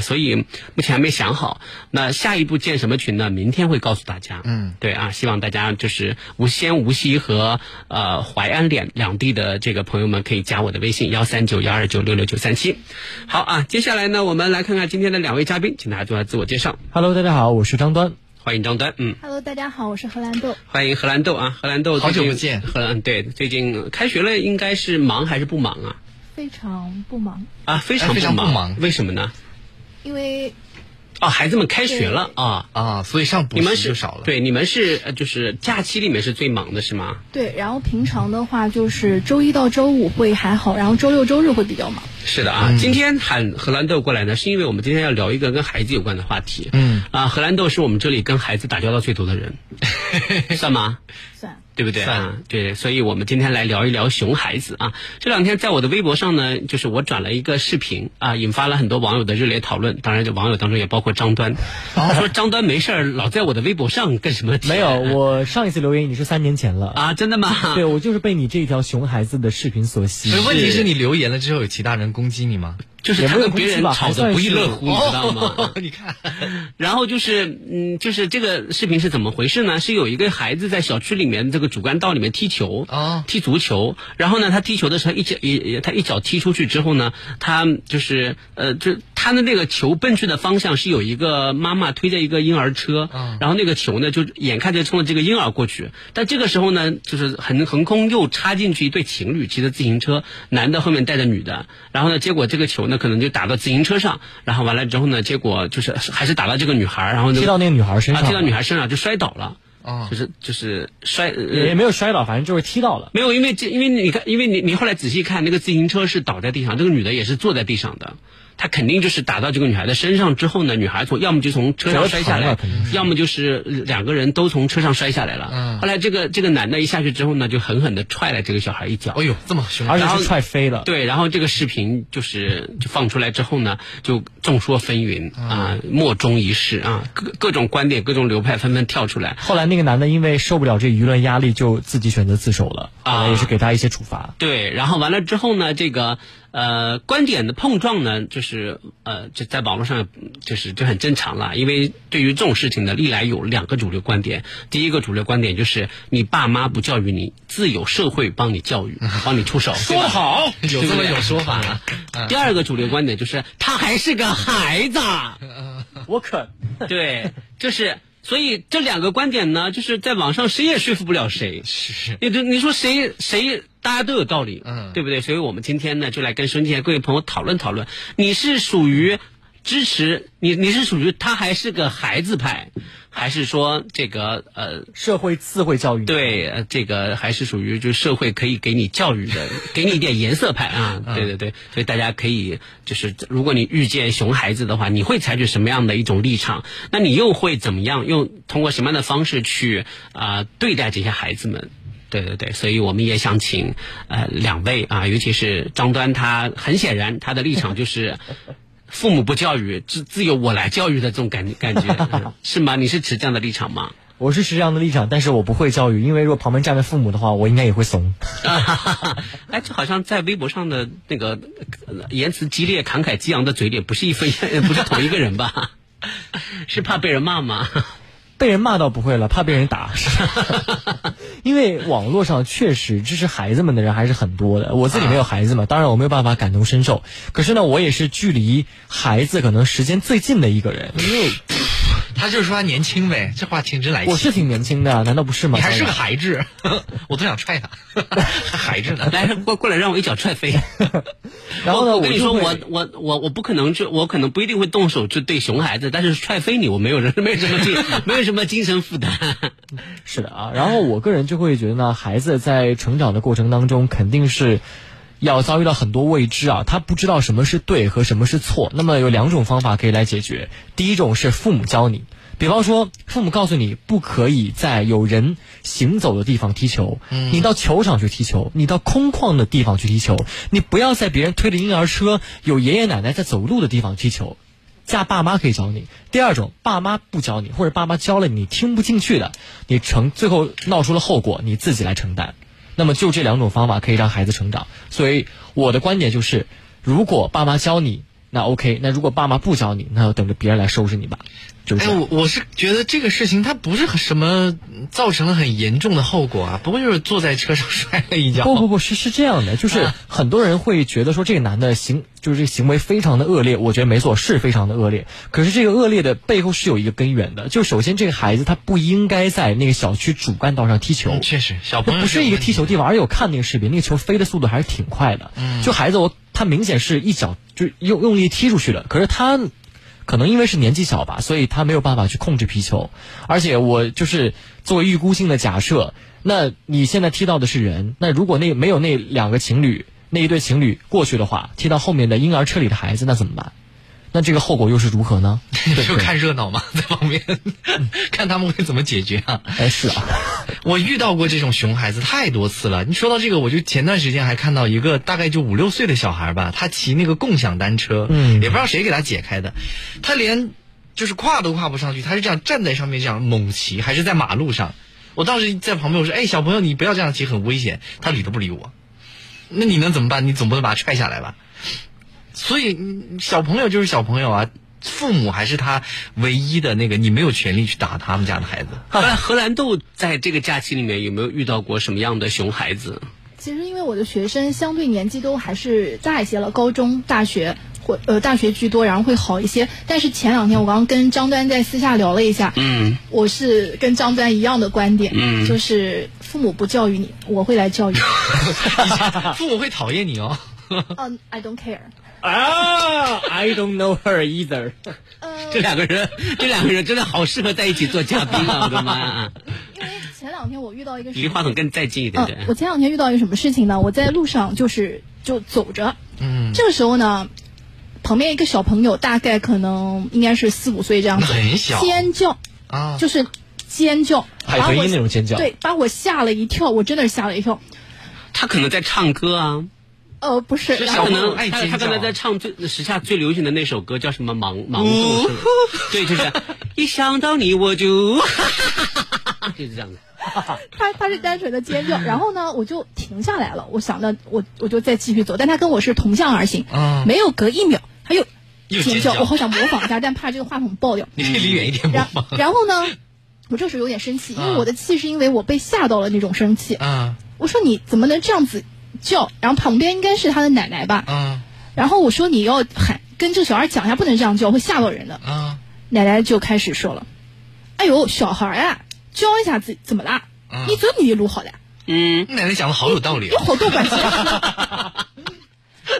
所以目前还没想好，那下一步建什么群呢？明天会告诉大家。嗯，对啊，希望大家就是无锡、无锡和呃淮安两两地的这个朋友们可以加我的微信幺三九幺二九六六九三七。好啊，接下来呢，我们来看看今天的两位嘉宾，请大家做下自我介绍。Hello，大家好，我是张端。欢迎张端，嗯，Hello，大家好，我是荷兰豆。欢迎荷兰豆啊，荷兰豆，好久不见荷兰对，最近开学了，应该是忙还是不忙啊？非常不忙，啊，非常哎非常，不忙为什么呢？因为哦，孩子们开学了啊。啊，所以上补习就少了。，对，你们是呃就是假期里面是最忙的是吗？对，然后平常的话就是周一到周五会还好，然后周六周日会比较忙。是的啊，今天喊荷兰豆过来呢，是因为我们今天要聊一个跟孩子有关的话题。嗯啊，荷兰豆是我们这里跟孩子打交道最多的人，算吗？算对不对啊？对，所以我们今天来聊一聊熊孩子啊。这两天在我的微博上呢，就是我转了一个视频啊，引发了很多网友的热烈讨论。当然，这网友当中也包括张端，说张端没事儿老在我的微博上干什么？没有，我上一次留言已经是三年前了。啊，真的吗？对，我就是被你这条熊孩子的视频所吸引。问题是你留言了之后，有其他人攻击你吗？就是他跟别人吵得不亦乐乎，你知道吗？哦你看，然后就是，嗯，就是这个视频是怎么回事呢？是有一个孩子在小区里面这个主干道里面踢球，哦踢足球。然后呢，他踢球的时候一脚一他一脚踢出去之后呢，他就是呃，就他的那个球奔去的方向是有一个妈妈推着一个婴儿车，嗯然后那个球呢就眼看着冲着这个婴儿过去，但这个时候呢，就是横横空又插进去一对情侣骑着自行车，男的后面带着女的，然后呢，结果这个球呢可能就打到自行车上，然后完了之后呢，结果就是还是打到这个女孩，然后呢踢到那个女孩身上啊，踢到女孩身上就摔倒了，哦就是就是摔，呃也没有摔倒，反正就是踢到了。没有，因为这，因为你看，因为你你后来仔细看，那个自行车是倒在地上，这个女的也是坐在地上的，她肯定就是打到这个女孩的身上之后呢，女孩从要么就从车上摔下来要么就是两个人都从车上摔下来了。嗯后来这个这个男的一下去之后呢，就狠狠的踹了这个小孩一脚。哎呦，这么凶！而且是踹飞了。对，然后这个视频就是就放出来之后呢，就众说纷纭啊，莫衷一是啊，各各种观点、各种流派纷纷跳出来。后来那个男的因为受不了这舆论压力，就自己选择自首了，啊也是给他一些处罚。对，然后完了之后呢，这个呃观点的碰撞呢，就是呃就在网络上就是就很正常了，因为对于这种事情呢，历来有两个主流观点。第一个主流观点就是你爸妈不教育你，自有社会帮你教育，帮你出手。说得好，有这么有说法啊？第二个主流观点就是他还是个孩子，我可对，就是。所以这两个观点呢，就是在网上谁也说服不了谁。是你这你说谁谁大家都有道理，嗯对不对？所以我们今天呢，就来跟收音机前各位朋友讨论讨论，你是属于支持你你是属于他还是个孩子派，还是说这个呃社会智慧教育。对，呃这个还是属于就社会可以给你教育的，给你一点颜色派啊，对对对，所以大家可以就是，如果你遇见熊孩子的话，你会采取什么样的一种立场？那你又会怎么样？用通过什么样的方式去啊、对待这些孩子们？对对对，所以我们也想请呃两位啊，尤其是张端，他很显然他的立场就是。父母不教育，自自有我来教育的这种感感觉、嗯 是吗？你是持这样的立场吗？我是持这样的立场，但是我不会教育，因为如果旁边站着父母的话，我应该也会怂。哎，这好像在微博上的那个呃言辞激烈、慷慨激昂的嘴脸，不是一分，不是同一个人吧？是怕被人骂吗？被人骂倒不会了，怕被人打。因为网络上确实支持孩子们的人还是很多的。我自己没有孩子嘛，当然我没有办法感同身受。可是呢，我也是距离孩子可能时间最近的一个人，因为他就是说他年轻呗，这话听真来气。我是挺年轻的啊，难道不是吗？你还是个孩子，我都想踹他，还 孩子呢。来，过过来，让我一脚踹飞。然后呢，我跟你说，我我我我不可能就我可能不一定会动手去对熊孩子，但是踹飞你，我没有人没有什么精没有什么精神负担。是的啊，然后我个人就会觉得呢，孩子在成长的过程当中肯定是。要遭遇到很多未知啊，他不知道什么是对和什么是错。那么有两种方法可以来解决，第一种是父母教你，比方说，父母告诉你不可以在有人行走的地方踢球，你到球场去踢球，你到空旷的地方去踢球，你不要在别人推着婴儿车、有爷爷奶奶在走路的地方踢球。家爸妈可以教你。第二种，爸妈不教你，或者爸妈教了你听不进去的，你承最后闹出了后果，你自己来承担。那么就这两种方法可以让孩子成长。所以我的观点就是，如果爸妈教你，那 OK；那如果爸妈不教你，那就等着别人来收拾你吧。就是哎，我我是觉得这个事情它不是很什么造成了很严重的后果啊，不过就是坐在车上摔了一跤。不不不是是这样的，就是啊很多人会觉得说这个男的行就是这个行为非常的恶劣，我觉得没错，是非常的恶劣。可是这个恶劣的背后是有一个根源的，就首先这个孩子他不应该在那个小区主干道上踢球，嗯确实，小朋友不是一个踢球地方，而且我看那个视频，那个球飞的速度还是挺快的。嗯就孩子我他明显是一脚就用用力踢出去的，可是他可能因为是年纪小吧，所以他没有办法去控制皮球。而且我就是作为预估性的假设，那你现在踢到的是人，那如果那没有那两个情侣那一对情侣过去的话，踢到后面的婴儿车里的孩子，那怎么办？那这个后果又是如何呢？就看热闹嘛，在旁边看他们会怎么解决啊。哎，是啊，我遇到过这种熊孩子太多次了。你说到这个，我就前段时间还看到一个大概就五六岁的小孩吧，他骑那个共享单车，嗯也不知道谁给他解开的，他连就是跨都跨不上去，他是这样站在上面这样猛骑，还是在马路上。我当时在旁边我说：“哎，小朋友，你不要这样骑，很危险。”他理都不理我。那你能怎么办？你总不能把他踹下来吧？所以嗯小朋友就是小朋友啊，父母还是他唯一的那个，你没有权利去打他们家的孩子。荷兰荷兰豆在这个假期里面有没有遇到过什么样的熊孩子？其实因为我的学生相对年纪都还是大一些了，高中、大学或呃大学居多，然后会好一些。但是前两天我刚刚跟张端在私下聊了一下，嗯，我是跟张端一样的观点，嗯就是父母不教育你，我会来教育你。父母会讨厌你哦。嗯、i don't care。啊，I don't know her either。呃，这两个人，这两个人真的好适合在一起做嘉宾啊！我的妈呀！因为前两天我遇到一个离话筒更再近一点，嗯对，我前两天遇到一个什么事情呢？我在路上就是就走着，嗯，这个时候呢，旁边一个小朋友大概可能应该是四五岁这样子，很小尖叫，啊，就是尖叫，海豚把音那种尖叫对，把我吓了一跳，我真的是吓了一跳。他可能在唱歌啊，呃，不是，他可能他他刚才在唱最时下最流行的那首歌叫什么盲盲动是吗？对，就是 一想到你我就，就是这样的。他他是单纯的尖叫，然后呢，我就停下来了，我想着我我就再继续走，但他跟我是同向而行，嗯没有隔一秒，他又尖叫，我好想模仿一下，但怕这个话筒爆掉。你可以离远一点模然仿。然后呢，我这时候有点生气，因为嗯我的气是因为我被吓到了那种生气。啊我说你怎么能这样子叫？然后旁边应该是他的奶奶吧，嗯然后我说你要喊跟这个小孩讲一下，不能这样叫，会吓到人的。嗯！奶奶就开始说了：“哎呦，小孩啊，教一下自己怎么啦？嗯你走你的路好的，嗯，奶奶讲的好有道理有哦。好多关系。”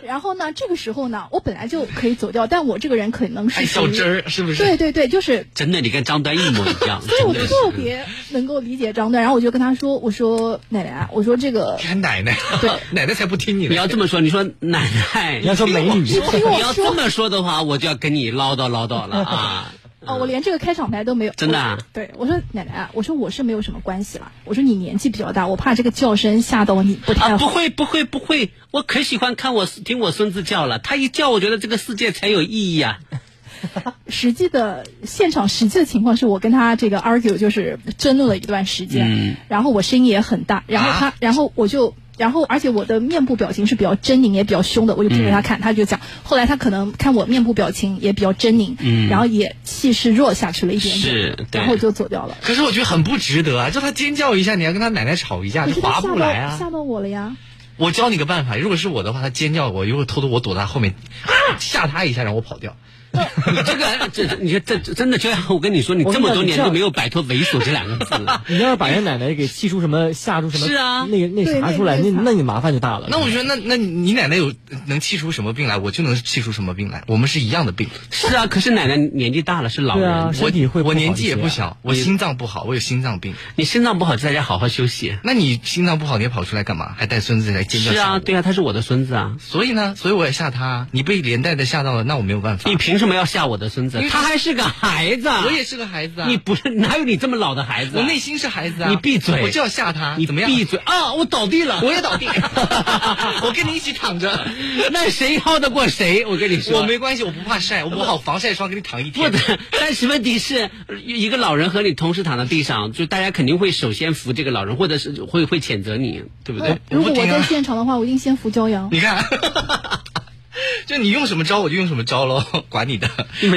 然后呢，这个时候呢，我本来就可以走掉，但我这个人可能是爱属于较真儿是不是？对对对，就是真的，你跟张端一模一样，所以我。特别能够理解张端，然后我就跟他说：“我说奶奶啊，我说这个你还奶奶，对奶奶才不听你的。你要这么说，你说奶奶，你要说美女，听我你要这么说的话，我就要跟你唠叨唠叨了啊！哦，我连这个开场白都没有。真的啊对，我说奶奶啊，我说我是没有什么关系了。我说你年纪比较大，我怕这个叫声吓到你不太啊，不会不会不会，我可喜欢看我听我孙子叫了，他一叫，我觉得这个世界才有意义啊！实际的现场实际的情况是我跟他这个 argue 就是争论了一段时间，嗯然后我声音也很大，然后他，然后我就。然后，而且我的面部表情是比较狰狞，也比较凶的，我就盯着他看，他就讲。后来他可能看我面部表情也比较狰狞，嗯然后也气势弱下去了一点点，是然后就走掉了。可是我觉得很不值得啊！就他尖叫一下，你要跟他奶奶吵一架，可就划不来啊。吓到我了呀！我教你个办法，如果是我的话，他尖叫我，一会儿偷偷我躲在他后面，啊吓他一下，让我跑掉。这个这这你说这这真的就像我跟你说，你这么多年都没有摆脱猥琐这两个字。你要是把人奶奶给气出什么吓出什么，是啊那个那对啥出来，那那你麻烦就大了。那我觉得，那那你奶奶有能气出什么病来，我就能气出什么病来。我们是一样的病。是啊，可是奶奶年纪大了，是老人，身体会我年纪也不小，我心脏不好，我有心脏病。你心脏不好，在家好好休息。那你心脏不好，你也跑出来干嘛？还带孙子来尖叫？是啊，对啊，他是我的孙子啊。所以呢，所以我也吓他。你被连带的吓到了，那我没有办法。你凭凭什么要吓我的孙子他还是个孩子，我也是个孩子啊，你不是哪有你这么老的孩子啊？我内心是孩子啊，你闭嘴我就要吓他，你怎么样？闭嘴啊！我倒地了，我也倒地，我跟你一起躺着。那谁耗得过谁？我跟你说，我没关系，我不怕晒，我抹好防晒霜给你躺一天。不，但是问题是，一个老人和你同时躺在地上，就大家肯定会首先扶这个老人，或者是会会谴责你，对不对？如果我在现场的话，我一定先扶骄阳。你看，就你用什么招我就用什么招喽，管你的。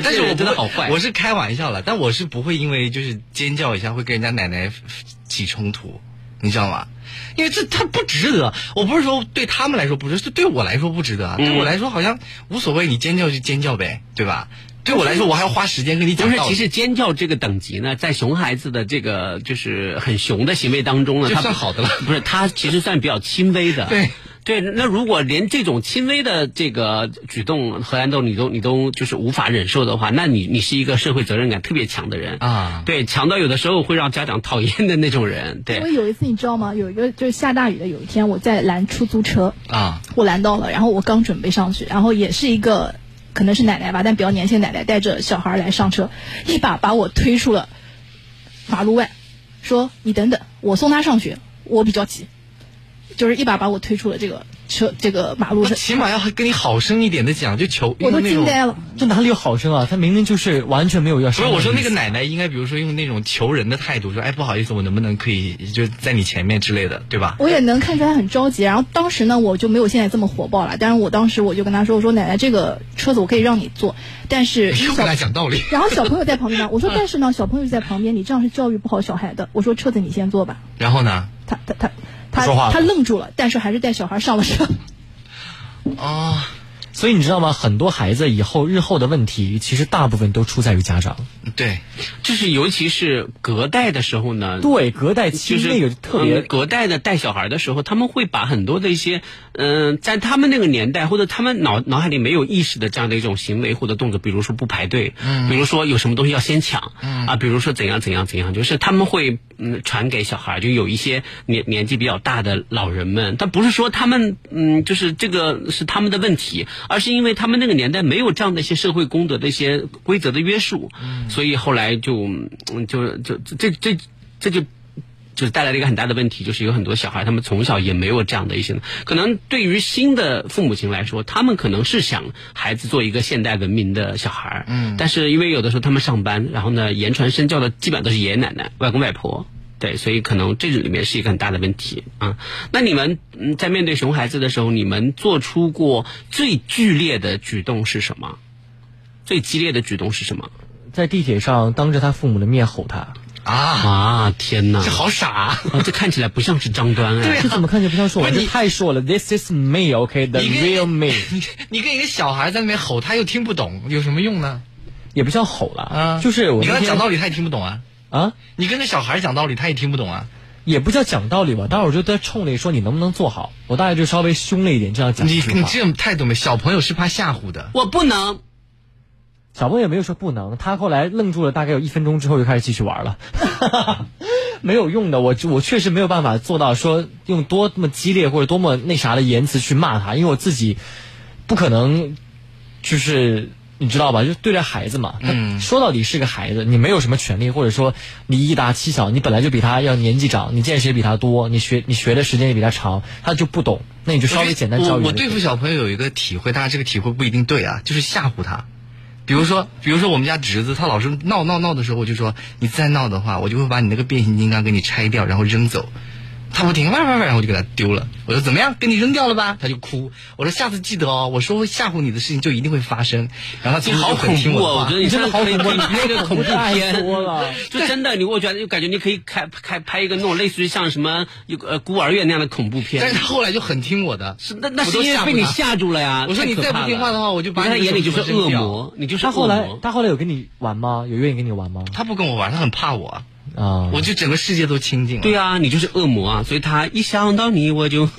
但是我真的好坏我是开玩笑了，但我是不会因为就是尖叫一下会跟人家奶奶起冲突，你知道吗？因为这他不值得。我不是说对他们来说不值，是对我来说不值得对我来说好像无所谓，你尖叫就尖叫呗，对吧？对我来说，我还要花时间跟你不是。其实尖叫这个等级呢，在熊孩子的这个就是很熊的行为当中呢，就它算好的了不是，它其实算比较轻微的。对对，那如果连这种轻微的这个举动，荷兰豆你都你都就是无法忍受的话，那你你是一个社会责任感特别强的人啊对，强到有的时候会让家长讨厌的那种人。对因为，有一次你知道吗？有一个就是下大雨的，有一天我在拦出租车，啊，我拦到了，然后我刚准备上去，然后也是一个可能是奶奶吧，但比较年轻的奶奶带着小孩来上车，一把把我推出了马路外，说你等等，我送他上学，我比较急，就是一把把我推出了这个车这个马路上，起码要跟你好声一点的讲，就求我都惊呆了。这哪里有好声啊？他明明就是完全没有要不是我说那个奶。奶奶应该，比如说用那种求人的态度说，哎，不好意思，我能不能可以就在你前面之类的，对吧？我也能看出来很着急，然后当时呢，我就没有现在这么火爆了。但是我当时我就跟他说：“我说奶奶，这个车子我可以让你坐，但是又跟他讲道理。然后小朋友在旁边呢，我说但是呢，小朋友就在旁边，你这样是教育不好小孩的。我说车子你先坐吧。然后呢？他他他他说话他愣住了，但是还是带小孩上了车。哦，所以你知道吗？很多孩子以后日后的问题，其实大部分都出在于家长。对，就是尤其是隔代的时候呢，对，隔代其实那个特别嗯隔代的带小孩的时候，他们会把很多的一些嗯、在他们那个年代或者他们脑脑海里没有意识的这样的一种行为或者动作，比如说不排队，嗯，比如说有什么东西要先抢，嗯啊，比如说怎样怎样怎样，就是他们会嗯传给小孩，就有一些年年纪比较大的老人们，但不是说他们嗯就是这个是他们的问题，而是因为他们那个年代没有这样的一些社会公德的一些规则的约束，嗯，所以后来就嗯就就这这这就。就是带来了一个很大的问题，就是有很多小孩，他们从小也没有这样的一些，可能对于新的父母亲来说，他们可能是想孩子做一个现代文明的小孩，嗯，但是因为有的时候他们上班，然后呢，言传身教的基本上都是爷爷奶奶、外公外婆，对，所以可能这里面是一个很大的问题啊。那你们嗯在面对熊孩子的时候，你们做出过最剧烈的举动是什么？最激烈的举动是什么？在地铁上当着他父母的面吼他，啊，啊，天哪！这好傻、啊。啊，这看起来不像是张端哎。对啊这怎么看起来不像是我？这太说了，This is me，OK，the、你跟 real me，你你跟一个小孩在那边吼，他又听不懂，有什么用呢？也不叫吼了啊，就是我你跟他讲道理，他也听不懂啊。啊，你跟那小孩讲道理，他也听不懂啊。也不叫讲道理吧。当时我就在冲着说你能不能做好，我大概就稍微凶了一点，这样讲你。你这种态度没？小朋友是怕吓唬的。我不能。小朋友也没有说不能，他后来愣住了，大概有一分钟之后就开始继续玩了，没有用的。我我确实没有办法做到说用多么激烈或者多么那啥的言辞去骂他，因为我自己不可能，就是你知道吧？就对着孩子嘛，他说到底是个孩子，你没有什么权利，或者说你一大欺小，你本来就比他要年纪长，你见识也比他多，你学你学的时间也比他长，他就不懂，那你就稍微简单教育我我对付小朋友有一个体会，但是这个体会不一定对啊，就是吓唬他。比如说，比如说我们家侄子，他老是闹闹闹的时候，我就说你再闹的话，我就会把你那个变形金刚给你拆掉，然后扔走。他不听，哇哇哇，然后我就给他丢了。我说怎么样，给你扔掉了吧？他就哭。我说下次记得哦，我说会吓唬你的事情就一定会发生。然后他你好从此就很恐怖啊！听我的话我觉得你真的可以可以拍一个恐怖片，多了就真的，你我觉得就感觉你可以开开拍一个那种类似于像什么一个呃孤儿院那样的恐怖片。但是他后来就很听我的。是那那我是因为被你吓住了呀！我说你再不听话的话我就把你在他眼里就是恶魔，你就是他后来他后来有跟你玩吗？有愿意跟你玩吗？他不跟我玩，他很怕我，啊，我就整个世界都清净了。对啊，你就是恶魔啊！所以他一想到你，我就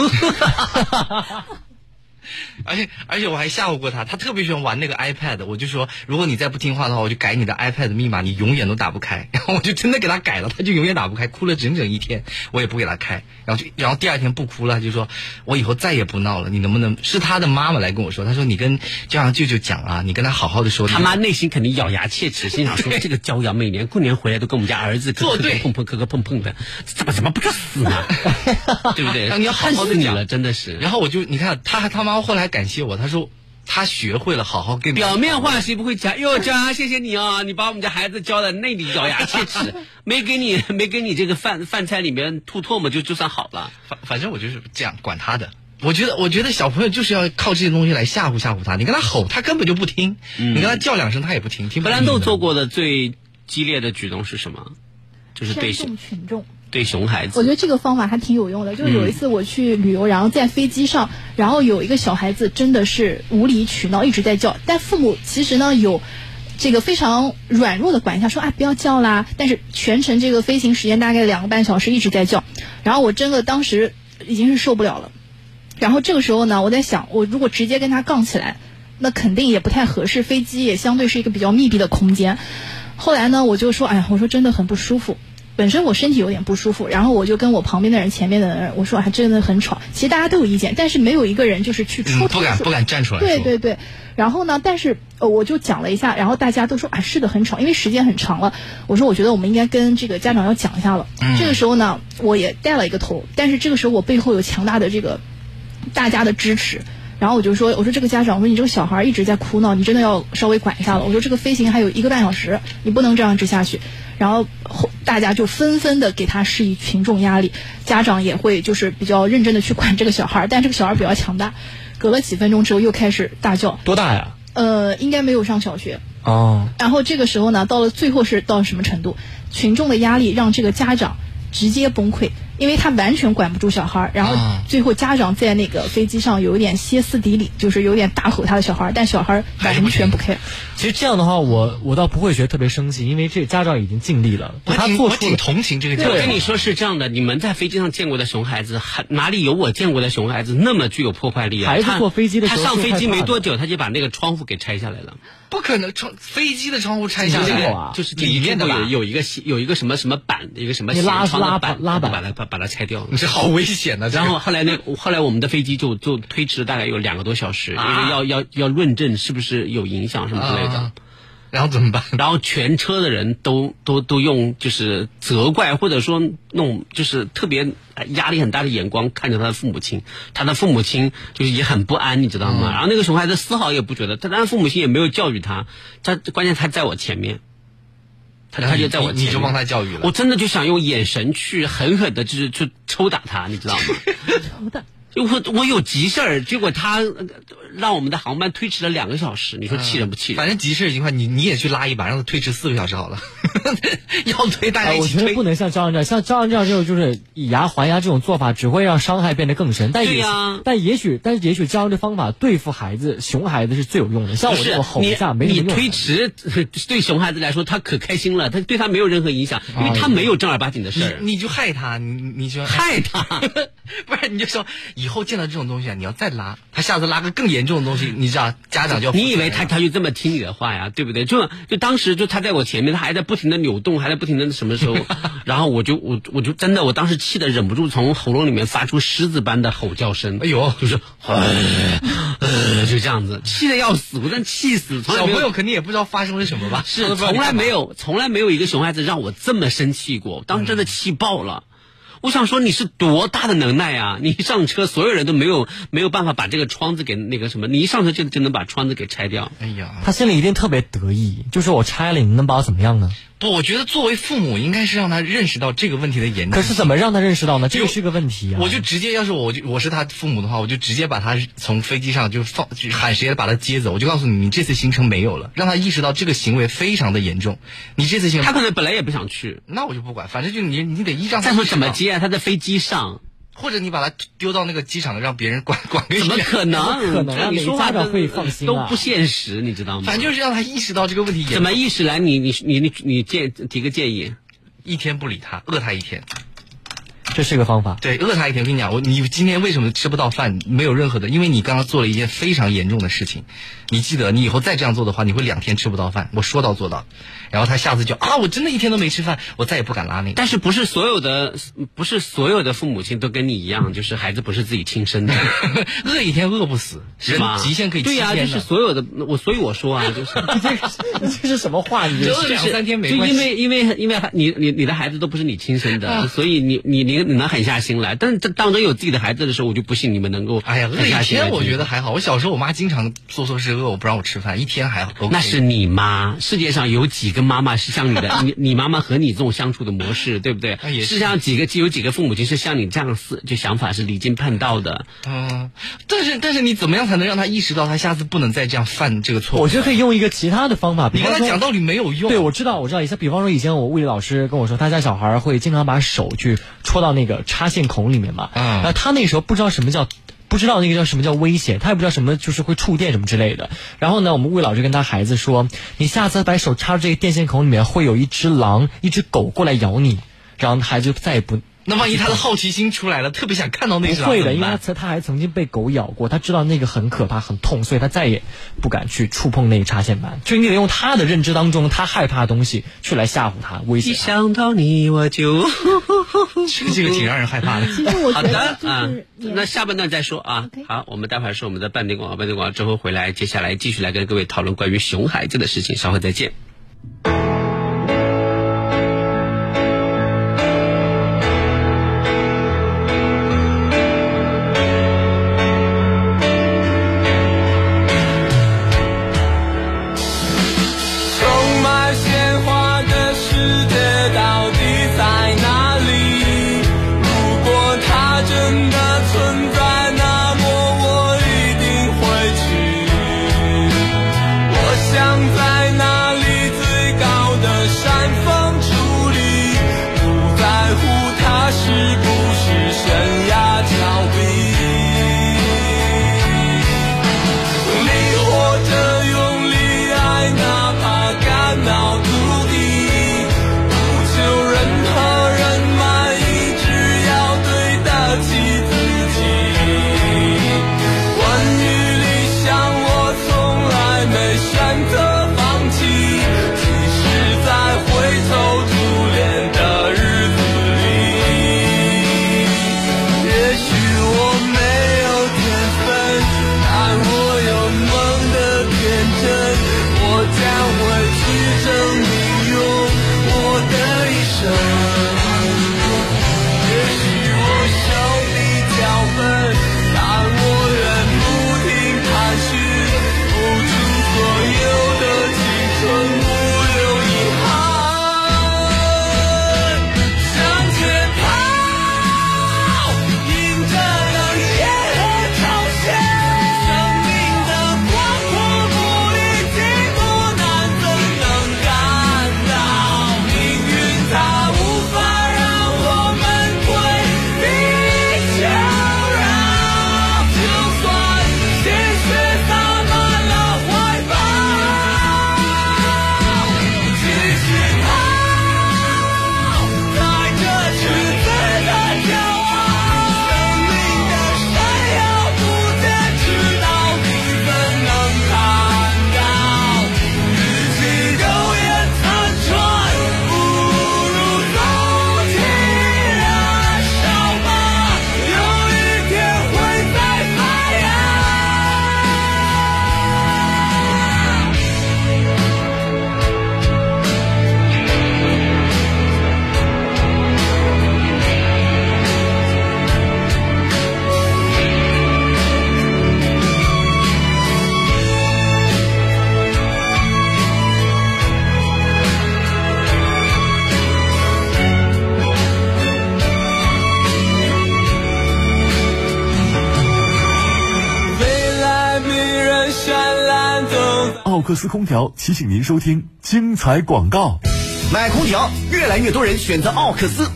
而且而且我还吓唬过他，他特别喜欢玩那个 iPad，我就说如果你再不听话的话，我就改你的 iPad 密码，你永远都打不开。然后我就真的给他改了，他就永远打不开，哭了整整一天，我也不给他开。然后就然后第二天不哭了，就说我以后再也不闹了，你能不能？是他的妈妈来跟我说，他说你跟骄阳舅舅讲啊，你跟他好好的说。他妈内心肯定咬牙切齿，心想说这个娇瑶每年过年回来都跟我们家儿子磕磕碰碰磕磕碰碰的，怎么怎么不去死呢？对不对？让你要好好的讲了，真的是。然后我就你看他他妈后来感谢我，他说他学会了好好跟表面话谁不会讲？哟，娇阳，谢谢你啊！你把我们家孩子教的内里咬牙切齿，没给你没给你这个饭饭菜里面吐唾沫就就算好了。反反正我就是这样管他的。我觉得，我觉得小朋友就是要靠这些东西来吓唬吓唬他。你跟他吼，他根本就不听；你跟他叫两声，他也不听。听不荷兰豆做过的最激烈的举动是什么？就是对群众。对熊孩子。我觉得这个方法还挺有用的。就是有一次我去旅游，然后在飞机上，然后有一个小孩子真的是无理取闹，一直在叫。但父母其实呢有这个非常软弱的管一下，说啊不要叫啦。但是全程这个飞行时间大概两个半小时一直在叫，然后我真的当时已经是受不了了。然后这个时候呢，我在想，我如果直接跟他杠起来，那肯定也不太合适。飞机也相对是一个比较密闭的空间。后来呢，我就说，哎呀，我说真的很不舒服。本身我身体有点不舒服，然后我就跟我旁边的人、前面的人我说，还真的很吵。其实大家都有意见，但是没有一个人就是去出嗯，头说不敢不敢站出来。对对对，然后呢，但是呃，我就讲了一下，然后大家都说啊，是的，很吵，因为时间很长了。我说，我觉得我们应该跟这个家长要讲一下了。这个时候呢，我也带了一个头，但是这个时候我背后有强大的这个大家的支持。然后我就说，我说这个家长，我说你这个小孩一直在哭闹，你真的要稍微管一下了。我说这个飞行还有一个半小时，你不能这样直下去。然后后大家就纷纷的给他施以群众压力，家长也会就是比较认真的去管这个小孩，但这个小孩比较强大，隔了几分钟之后又开始大叫，多大呀？呃，应该没有上小学。哦，然后这个时候呢，到了最后是到什么程度？群众的压力让这个家长直接崩溃，因为他完全管不住小孩儿。然后啊最后家长在那个飞机上有一点歇斯底里，就是有点大吼他的小孩儿，但小孩儿完全不 care。其实这样的话，我我倒不会觉得特别生气，因为这家长已经尽力了，我挺我挺他做出了。同情这个家长。我跟你说是这样的，你们在飞机上见过的熊孩子，还哪里有我见过的熊孩子那么具有破坏力啊？他孩子坐飞机的时候他上飞机没多久，他就把那个窗户给拆下来了。不可能，窗飞机的窗户拆下来，啊就是里面的有有一个有一个什么什么板，一个什么你拉斜窗的拉板，拉板把它把把它拆掉了。这好危险呐！这个然后后来那后来我们的飞机就就推迟了大概有两个多小时，因为要要要论证是不是有影响什么之类的。啊然后怎么办？然后全车的人都都都用就是责怪或者说那种就是特别呃压力很大的眼光看着他的父母亲，他的父母亲就是也很不安，你知道吗？然后那个熊孩子丝毫也不觉得，他当然父母亲也没有教育他，他关键他在我前面，他他就在我面，你你就帮他教育了我真的就想用眼神去狠狠的，就是去抽打他，你知道吗？好的，就我我有急事儿，结果他呃让我们的航班推迟了两个小时，你说气人不气人？反正急事已经快，你你也去拉一把，让他推迟四个小时好了。要推大家哎，一起推我觉得不。能像张扬这样，像张扬这样这种就是以牙还牙这种做法，只会让伤害变得更深。但也但也许，但是也许这样的方法对付孩子、熊孩子是最有用的。像我吼一下没什你么用。你推迟对熊孩子来说，他可开心了，他对他没有任何影响，因为他没有正儿八经的事儿。你你就害他，你你就害他，不是你就说以后见到这种东西啊，你要再拉，他下次拉个更严重的东西，你知道家长就你以为他他就这么听你的话呀？对不对？就就当时就他在我前面，他还在不停的扭动，还在不停的什么时候，然后我就我我就真的我当时气的忍不住从喉咙里面发出狮子般的吼叫声。哎呦就是，就这样子，气的要死，我真气死。小朋友肯定也不知道发生了什么吧？是从来没。有从来没有一个熊孩子让我这么生气过，当时真的气爆了。我想说你是多大的能耐啊！你一上车，所有人都没有没有办法把这个窗子给那个什么，你一上车就就能把窗子给拆掉。哎呀，他心里一定特别得意，就是我拆了，你能把我怎么样呢？不，我觉得作为父母应该是让他认识到这个问题的严重可。是怎么让他认识到呢？这个是个问题啊。我就直接，要是我就我是他父母的话，我就直接把他从飞机上就放就喊谁把他接走，我就告诉你，你这次行程没有了，让他意识到这个行为非常的严重。你这次行程，他可能本来也不想去，那我就不管，反正就你你得依仗他再说意识到，怎么接啊？他在飞机上，或者你把他丢到那个机场，让别人管 管个怎么可能？怎么可能你说话都会放心啊都不现实，你知道吗？反正就是让他意识到这个问题。怎么意识来？你你你你你建提个建议，一天不理他，饿他一天。这是个方法。对，饿他一天。我跟你讲，我你今天为什么吃不到饭？没有任何的，因为你刚刚做了一件非常严重的事情。你记得，你以后再这样做的话，你会两天吃不到饭。我说到做到。然后他下次就啊，我真的一天都没吃饭，我再也不敢拉你。但是不是所有的不是所有的父母亲都跟你一样，就是孩子不是自己亲生的，饿一天饿不死，是吗？极限可以对呀、就是所有的我，所以我说啊，就是你 这是什么话？你这饿两三天没就关系。因为因为因为你你你的孩子都不是你亲生的，所以你你你你能狠下心来。但是这当真有自己的孩子的时候，我就不信你们能够哎呀，饿一天我觉得还好。我小时候我妈经常做错事饿我不让我吃饭，一天还好。那是你妈。世界上有几个妈妈是像你的？你你妈妈和你这种相处的模式，对不对？啊也是世界上几个有几个父母亲是像你这样思就想法是离经叛道的？嗯，但是但是你怎么样才能让他意识到他下次不能再这样犯这个错误？我觉得可以用一个其他的方法，比你方说跟他讲道理没有用。对，我知道，我知道。以前，比方说，以前我物理老师跟我说，他家小孩会经常把手去戳到那个插线孔里面嘛。嗯然后他那时候不知道什么叫，不知道那个叫什么叫危险，他也不知道什么就是会触电什么之类的。然后呢，我们魏老师跟他孩子说，你下次把手插入这个电线孔里面，会有一只狼、一只狗过来咬你。然后孩子就再也不。那万一他的好奇心出来了，特别想看到那只狼不会的，因为他他还曾经被狗咬过，他知道那个很可怕、很痛，所以他再也不敢去触碰那个插线板。就你得用他的认知当中他害怕的东西去来吓唬他、威胁一。想到你我就这 个这个挺让人害怕的。其实我好觉得就的啊那下半段再说啊。好，我们待会儿是我们的半点广告，半点广告之后回来，接下来继续来跟各位讨论关于熊孩子的事情，稍后再见。奥克斯空调提醒您收听精彩广告。买空调，越来越多人选择奥克斯。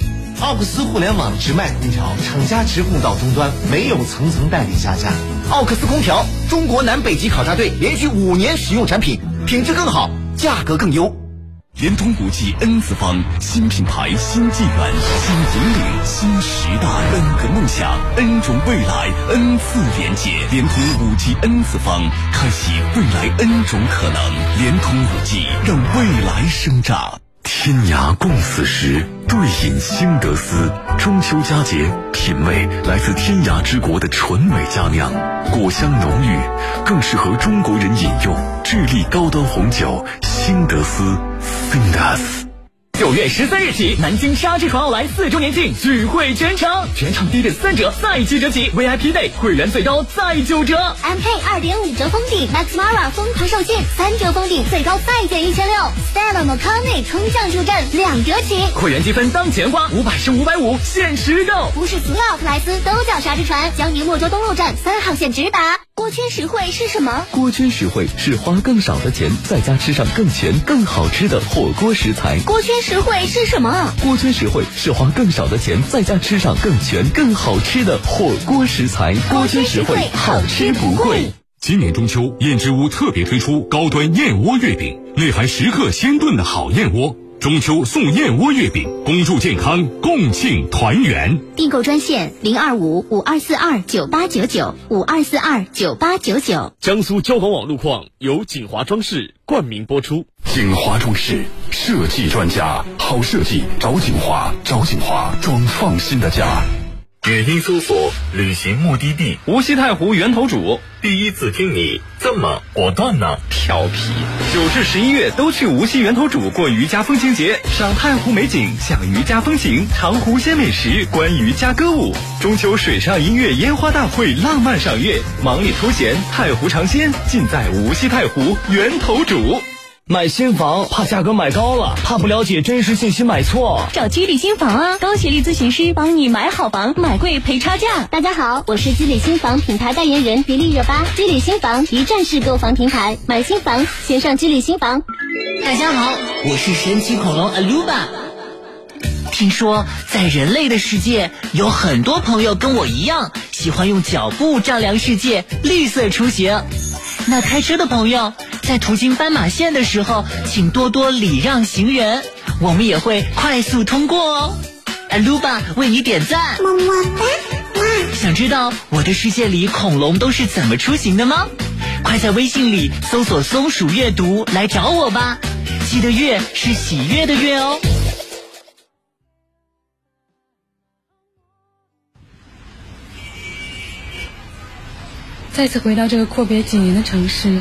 奥克斯互联网直卖空调，厂家直供到终端，没有层层代理下架。奥克斯空调，中国南北极考察队连续五年使用产品，品质更好，价格更优。联通五 G N 次方，新品牌、新纪元、新引领、新时代，N 个梦想，N 种未来，N 次连接。联通五 G N 次方，开启未来 N 种可能。联通五 G，让未来生长。天涯共此时，对饮新德斯。中秋佳节，品味来自天涯之国的纯美佳酿，果香浓郁，更适合中国人饮用。智利高端红酒，新德斯。九月十三日起，南京沙之船奥莱四周年庆聚会全场，全场低至三折，再七折起；VIP Day 会员最高再九折。MK 二点五折封顶，Max Mara 疯狂售罄，三折封顶最高再减一千六。Stella McCartney 冲降助阵，两折起。会员积分当钱花，五百升五百五，限时购。不是所有奥特莱斯都叫沙之船，江宁莫州东路站三号线直达。锅圈实惠是什么？锅圈实惠是花更少的钱，在家吃上更全、更好吃的火锅食材。锅圈实惠是什么？锅圈实惠是花更少的钱，在家吃上更全、更好吃的火锅食材。锅圈实惠，好吃不贵。今年中秋，燕之屋特别推出高端燕窝月饼，内含时刻鲜炖的好燕窝。中秋送燕窝月饼，恭祝健康，共庆团圆。订购专线零二五五二四二九八九九五二四二九八九九。江苏交广网路况由锦华装饰冠名播出。锦华装饰设计专家，好设计找锦华，找锦华装创新的家。语音搜索旅行目的地无锡太湖源头主，第一次听你这么果断呢？调皮。九至十一月都去无锡源头主过渔家风情节，赏太湖美景，享渔家风情，尝湖鲜美食，观渔家歌舞。中秋水上音乐烟花大会浪漫赏月，忙里偷闲，太湖尝鲜，尽在无锡太湖源头主。买新房怕价格买高了，怕不了解真实信息买错。找居里新房啊，高学历咨询师帮你买好房，买贵赔差价。大家好，我是居里新房品牌代言人迪丽热巴。居里新房一站式购房平台，买新房先上居里新房。大家好，我是神奇恐龙 Aluba。听说在人类的世界，有很多朋友跟我一样，喜欢用脚步丈量世界，绿色出行。那开车的朋友，在途经斑马线的时候，请多多礼让行人，我们也会快速通过哦。Aluba 为你点赞，么么哒。想知道我的世界里恐龙都是怎么出行的吗？快在微信里搜索“松鼠阅读”来找我吧，记得“月”是喜悦的“月”哦。再次回到这个阔别几年的城市，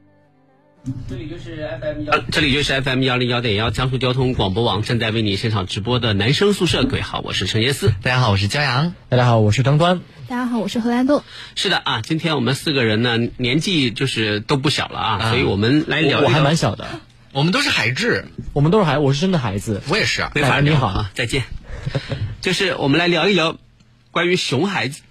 这里就是 FM 幺，这里就是 FM 幺零幺点幺江苏交通广播网正在为你现场直播的男生宿舍。各位好，我是陈杰思。大家好，我是焦阳。大家好，我是张端。大家好，我是何兰豆。是的啊，今天我们四个人呢，年纪就是都不小了啊，所以我们来聊我还蛮小的，我们都是孩子，我们都是孩，我是真的孩子。我也是啊。没法你好啊，再见。就是我们来聊一聊关于熊孩子。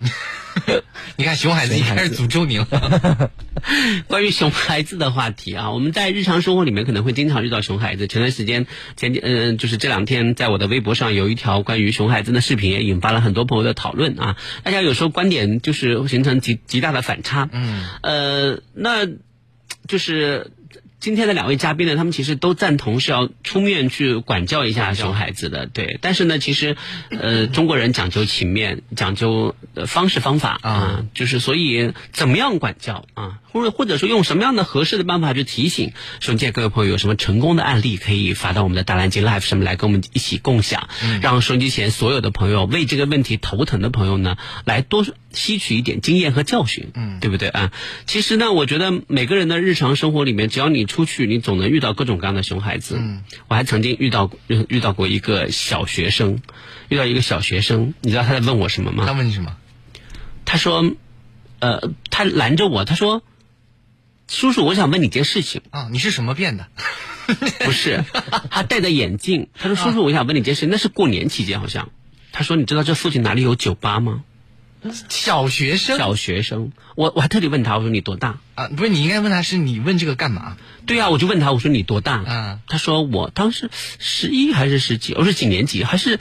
你看，熊孩子一开始诅咒你了。关于熊孩子的话题啊，我们在日常生活里面可能会经常遇到熊孩子。前段时间，前嗯、呃，就是这两天，在我的微博上有一条关于熊孩子的视频，也引发了很多朋友的讨论啊。大家有时候观点就是形成极极大的反差。嗯。呃，那就是。今天的两位嘉宾呢，他们其实都赞同是要出面去管教一下熊孩子的，对。但是呢，其实，呃，中国人讲究情面，讲究方式方法啊，就是所以怎么样管教啊，或者或者说用什么样的合适的办法去提醒，收音机各位朋友有什么成功的案例可以发到我们的大蓝鲸 Live 上面来跟我们一起共享，嗯、让收音机前所有的朋友为这个问题头疼的朋友呢，来多吸取一点经验和教训，嗯，对不对啊？其实呢，我觉得每个人的日常生活里面，只要你出去，你总能遇到各种各样的熊孩子。嗯，我还曾经遇到遇到过一个小学生，遇到一个小学生，你知道他在问我什么吗？他问你什么？他说，呃，他拦着我，他说：“叔叔，我想问你件事情。”啊，你是什么变的？不是，他戴着眼镜。他说：“叔叔，我想问你件事。”那是过年期间，好像。他他说你知道这附近哪里有酒吧吗？小学生，小学生，我我还特地问他，我说你多大？啊，不是你应该问他是你问这个干嘛？对呀、我就问他，我说你多大？啊，他说我当时十一还是十几？我说几年级？还是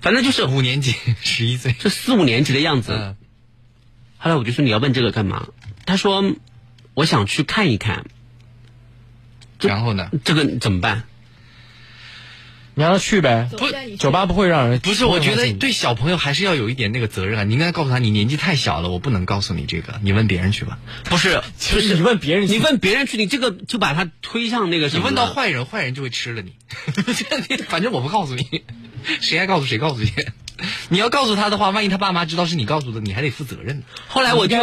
反正就是五年级，十一岁，是四五年级的样子。嗯后来我就说你要问这个干嘛？他说我想去看一看。然后呢？这个怎么办？你让他去呗，不酒吧不会让人不是，我觉得对小朋友还是要有一点那个责任啊。你应该告诉他，你年纪太小了，我不能告诉你这个，你问别人去吧。不是，就是你问别人你问别人去，你这个就把他推向那个什你么你问到坏人，坏人就会吃了你。反正我不告诉你，谁爱告诉谁告诉你。你要告诉他的话，万一他爸妈知道是你告诉的，你还得负责任呢。后来我就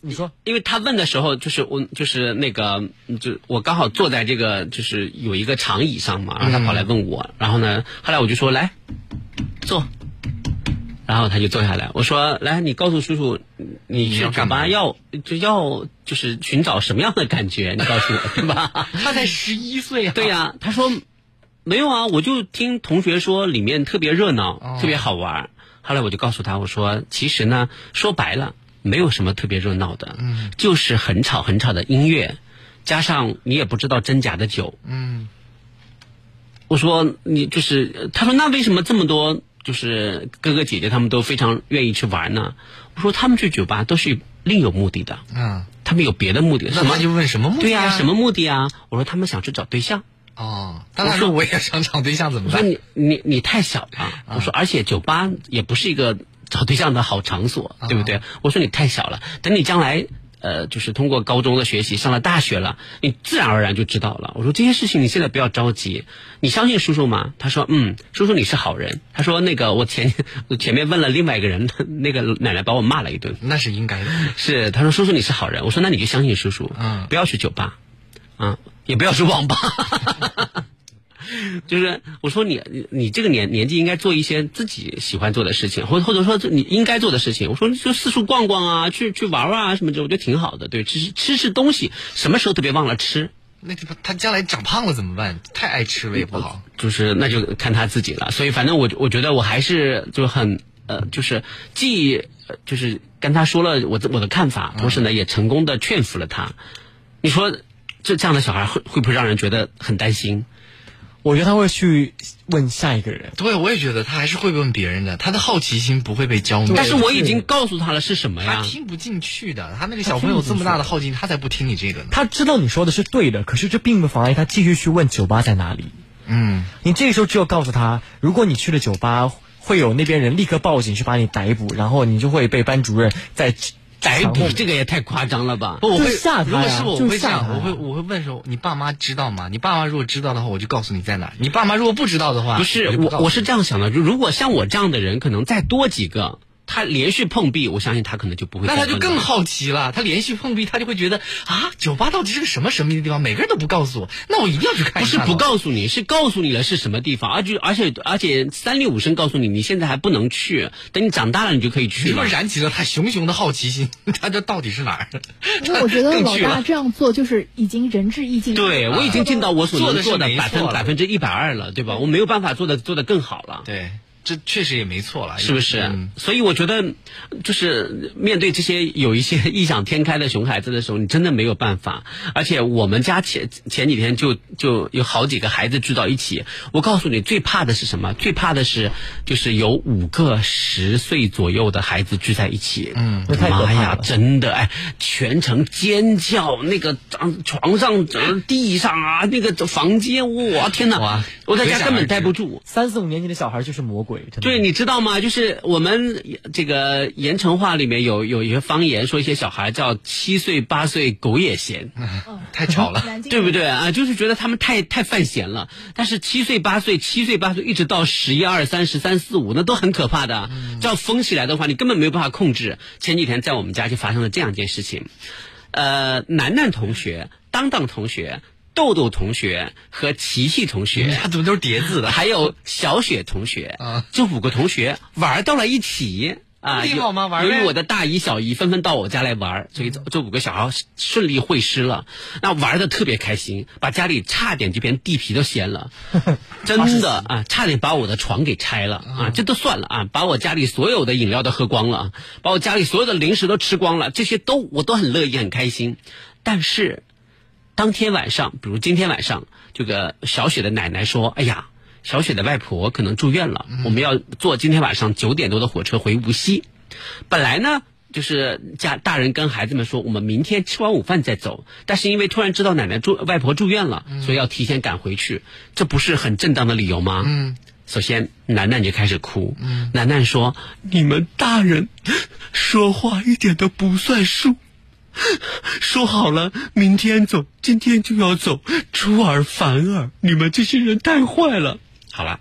你说，因为他问的时候，就是我就是那个，就我刚好坐在这个就是有一个长椅上嘛，然后他跑来问我，然后呢，后来我就说来坐，然后他就坐下来，我说来，你告诉叔叔，你去酒你要干嘛吧要就要就是寻找什么样的感觉，你告诉我，对吧？他才十一岁啊。对呀、他说没有啊，我就听同学说里面特别热闹，哦特别好玩。后来我就告诉他，我说其实呢，说白了，没有什么特别热闹的，嗯就是很吵很吵的音乐，加上你也不知道真假的酒。嗯，我说你就是，他说那为什么这么多就是哥哥姐姐他们都非常愿意去玩呢？我说他们去酒吧都是另有目的的，嗯，他们有别的目的。什么那他就问什么目的对呀、啊什么目的啊？我说他们想去找对象。哦，但他说我也想找对象怎么办？我说你你你太小了，我说而且酒吧也不是一个找对象的好场所，对不对？我说你太小了，等你将来呃就是通过高中的学习上了大学了，你自然而然就知道了。我说这些事情你现在不要着急，你相信叔叔吗？他说嗯，叔叔你是好人。他说那个我前我 前面问了另外一个人，那个奶奶把我骂了一顿。那是应该的。是他说叔叔你是好人，我说那你就相信叔叔，嗯不要去酒吧，啊，也不要去网吧。就是我说你你你这个年年纪应该做一些自己喜欢做的事情，或或者说你应该做的事情。我说就四处逛逛啊，去去玩玩啊什么的，我觉得挺好的。对，吃吃吃东西，什么时候都别忘了吃。那他他将来长胖了怎么办？太爱吃了也不好。就是那就看他自己了。所以反正我我觉得我还是就很呃，就是既呃就是跟他说了我的我的看法，同时呢也成功的劝服了他。你说这这样的小孩会会不会让人觉得很担心？我觉得他会去问下一个人。对，我也觉得他还是会问别人的，他的好奇心不会被浇灭。但是我已经告诉他了是什么呀他？听不进去的，他那个小朋友这么大的好奇心，他才不听你这个呢。他知道你说的是对的，可是这并不妨碍他继续去问酒吧在哪里。嗯，你这个时候只有告诉他，如果你去了酒吧，会有那边人立刻报警去把你逮捕，然后你就会被班主任在逮捕这个也太夸张了吧？不，我会如果是我，我会这样，我会我会问说，你爸妈知道吗？你爸妈如果知道的话，我就告诉你在哪；你爸妈如果不知道的话，不是我，我是这样想的，就如果像我这样的人，可能再多几个，他连续碰壁，我相信他可能就不会那。他就更好奇了，他连续碰壁，他就会觉得啊，酒吧到底是个什么神秘的地方？每个人都不告诉我，那我一定要去看一看。不是不告诉你，是告诉你了是什么地方，而且而且而且三令五申告诉你，你现在还不能去，等你长大了你就可以去了是不是。燃起了他熊熊的好奇心？他这到底是哪儿？因为我觉得老大这样做就是已经仁至义尽。对，我已经尽到我所能做的百分百分之一百二了，对吧？我没有办法做的做的更好了。对，这确实也没错了，是不是？嗯所以我觉得，就是面对这些有一些异想天开的熊孩子的时候，你真的没有办法。而且我们家前前几天就就有好几个孩子聚到一起，我告诉你，最怕的是什么？最怕的是就是有五个十岁左右的孩子聚在一起。嗯那太可妈呀，怕了真的哎，全程尖叫，那个床床上、呃地上啊，那个房间，我，天哪！我在家根本待不住。三四五年级的小孩就是魔鬼，真的。对，你知道吗？就是我们这个盐城话里面有有一个方言，说一些小孩叫七岁八岁狗也嫌，太吵了。对不对啊？就是觉得他们太太犯闲了。但是七岁八岁，七岁八岁一直到十一二三十三四五，那都很可怕的。这样疯起来的话，你根本没有办法控制。前几天在我们家就发生了这样一件事情，呃，楠楠同学、当当同学。豆豆同学和琪琪同学，你 家怎么都是叠字的？还有小雪同学，啊。这五个同学玩到了一起。啊，挺好吗玩呗。由于我的大姨、小姨纷纷到我家来玩，所以这这五个小孩顺利会师了，那玩的特别开心，把家里差点就变地皮都掀了，真的啊，差点把我的床给拆了啊，这都算了啊，把我家里所有的饮料都喝光了，把我家里所有的零食都吃光了，这些都我都很乐意很开心，但是当天晚上，比如今天晚上，这个小雪的奶奶说：“哎呀。”小雪的外婆可能住院了，我们要坐今天晚上九点多的火车回无锡。本来呢，就是家大人跟孩子们说，我们明天吃完午饭再走。但是因为突然知道奶奶住外婆住院了，所以要提前赶回去，这不是很正当的理由吗？嗯。首先，楠楠就开始哭。嗯。楠楠说：“你们大人说话一点都不算数。” 说好了，明天走，今天就要走，出尔反尔，你们这些人太坏了。好了，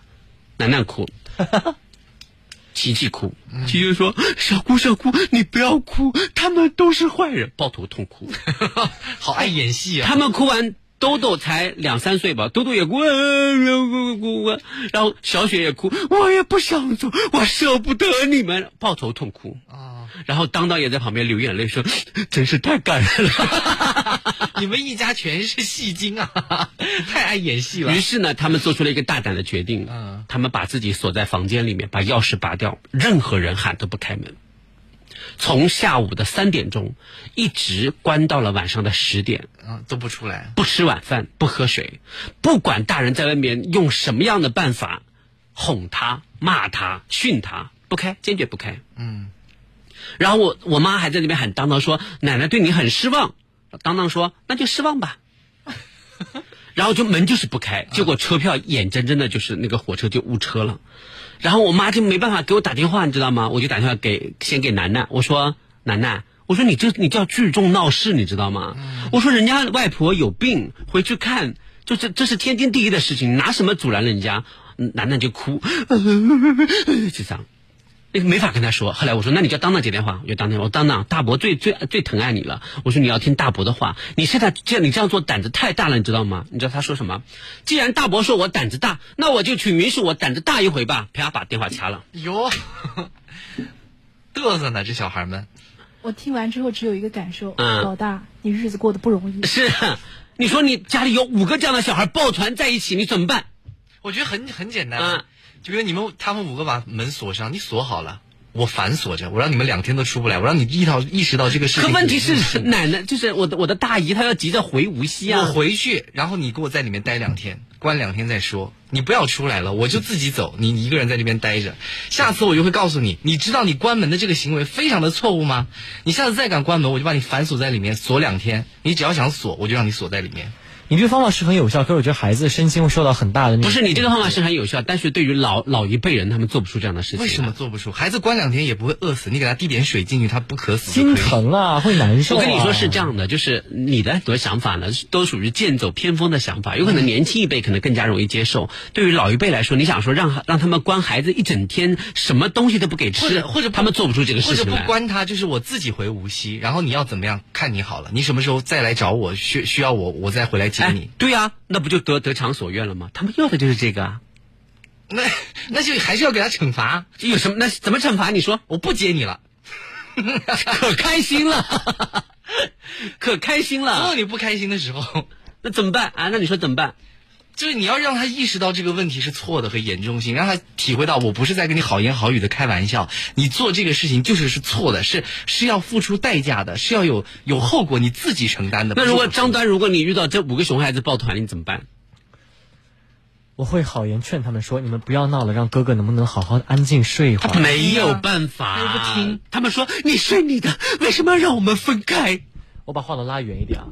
楠楠哭，琪琪哭，琪琪说：“小姑小姑，你不要哭，他们都是坏人。”抱头痛哭，好爱演戏啊！他们哭完，豆豆才两三岁吧，豆豆也哭，哭哭哭，然后小雪也哭，我也不想走，我舍不得你们，抱头痛哭啊。然后当当也在旁边流眼泪说：“真是太感人了。”你们一家全是戏精啊，太爱演戏了。于是呢，他们做出了一个大胆的决定，嗯，他们把自己锁在房间里面，把钥匙拔掉，任何人喊都不开门。从下午的三点钟一直关到了晚上的十点，啊，都不出来，不吃晚饭，不喝水，不管大人在外面用什么样的办法哄他、骂他、训他，不开，坚决不开。嗯。然后我我妈还在那边喊当当说：“奶奶对你很失望。”当当说：“那就失望吧。” 然后就门就是不开，结果车票眼睁睁的就是那个火车就误车了，然后我妈就没办法给我打电话，你知道吗？我就打电话给先给楠楠，我说：“楠楠，我说你这你叫聚众闹事，你知道吗？我说人家外婆有病，回去看，就这这是天经地义的事情，拿什么阻拦人家？”楠楠就哭，就这样。没法跟他说。后来我说：“那你叫当当接电话。”我就当当，我当当，大伯最最最疼爱你了。我说：“你要听大伯的话。你现在这样，你这样做胆子太大了，你知道吗？你知道他说什么？既然大伯说我胆子大，那我就去允许我胆子大一回吧。”啪，把电话掐了。哟，嘚瑟呢，这小孩们。我听完之后只有一个感受：嗯老大，你日子过得不容易。是，你说你家里有五个这样的小孩抱团在一起，你怎么办？我觉得很很简单，嗯就比如你们他们五个把门锁上，你锁好了，我反锁着，我让你们两天都出不来，我让你意到意识到这个事情。可问题是，奶奶就是我的我的大姨，她要急着回无锡啊。我回去，然后你给我在里面待两天，关两天再说。你不要出来了，我就自己走，你一个人在那边待着。下次我就会告诉你，你知道你关门的这个行为非常的错误吗？你下次再敢关门，我就把你反锁在里面，锁两天。你只要想锁，我就让你锁在里面。你这个方法是很有效，可是我觉得孩子身心会受到很大的。不是你这个方法是很有效，但是对于老老一辈人，他们做不出这样的事情。为什么做不出？孩子关两天也不会饿死，你给他滴点水进去，他不渴死。心疼啊，会难受、啊。我跟你说是这样的，就是你的很多想法呢，都属于剑走偏锋的想法。有可能年轻一辈可能更加容易接受，对于老一辈来说，你想说让让他们关孩子一整天，什么东西都不给吃，或者或者他们做不出这个事情或者来。不关他，就是我自己回无锡，然后你要怎么样，看你好了。你什么时候再来找我，需需要我，我再回来哎、对呀、那不就得得偿所愿了吗？他们要的就是这个啊。那那就还是要给他惩罚。有什么？那怎么惩罚？你说，我不接你了，可开心了，可开心了。总有你不开心的时候，那怎么办啊？那你说怎么办？就是你要让他意识到这个问题是错的和严重性，让他体会到我不是在跟你好言好语的开玩笑，你做这个事情就是是错的，是是要付出代价的，是要有有后果你自己承担的。那如果张端，如果你遇到这五个熊孩子抱团，你怎么办？我会好言劝他们说：“你们不要闹了，让哥哥能不能好好安静睡一会儿。”没有办法，他又不听。他们说：“你睡你的，为什么要让我们分开我把话筒拉远一点啊，？”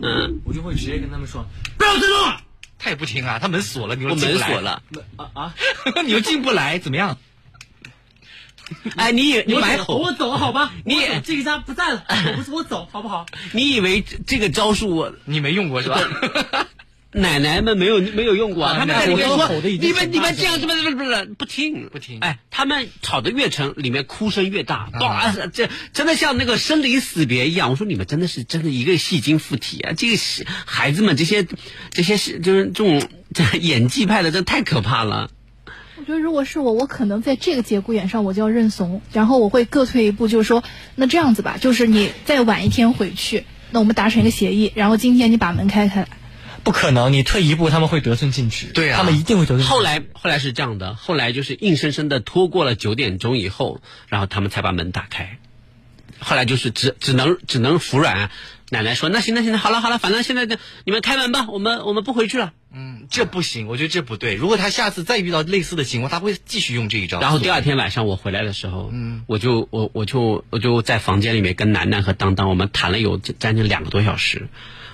嗯，我就会直接跟他们说不要争论。他也不听啊，他门锁了，你又我进不来门锁，了。啊啊！你又进不来，怎么样？哎，你以你我买走我走好吧？你这个家不在了，我不是我走好不好？你以为这个招数我你没用过是吧？奶奶们没有没有用过啊？啊他们在里面说吼得已经你们你们这样子不不不是不听不听哎，他们吵得越成，里面哭声越大，啊哇，这真的像那个生离死别一样。我说你们真的是真的一个戏精附体啊！这个是孩子们这些这些是就是这种这演技派的，真的太可怕了。我觉得如果是我，我可能在这个节骨眼上我就要认怂，然后我会各退一步，就是说，那这样子吧，就是你再晚一天回去，那我们达成一个协议，然后今天你把门开开来。不可能，你退一步，他们会得寸进尺。对啊他们一定会得寸。后来后来是这样的，后来就是硬生生的拖过了九点钟以后，然后他们才把门打开。后来就是只只能只能服软。奶奶说：“那行那行那好了好了，反正现在就你们开门吧，我们我们不回去了。嗯，这不行，我觉得这不对。如果他下次再遇到类似的情况，他会继续用这一招。然后第二天晚上我回来的时候，嗯，我就我我就我就在房间里面跟楠楠和当当我们谈了有将近两个多小时。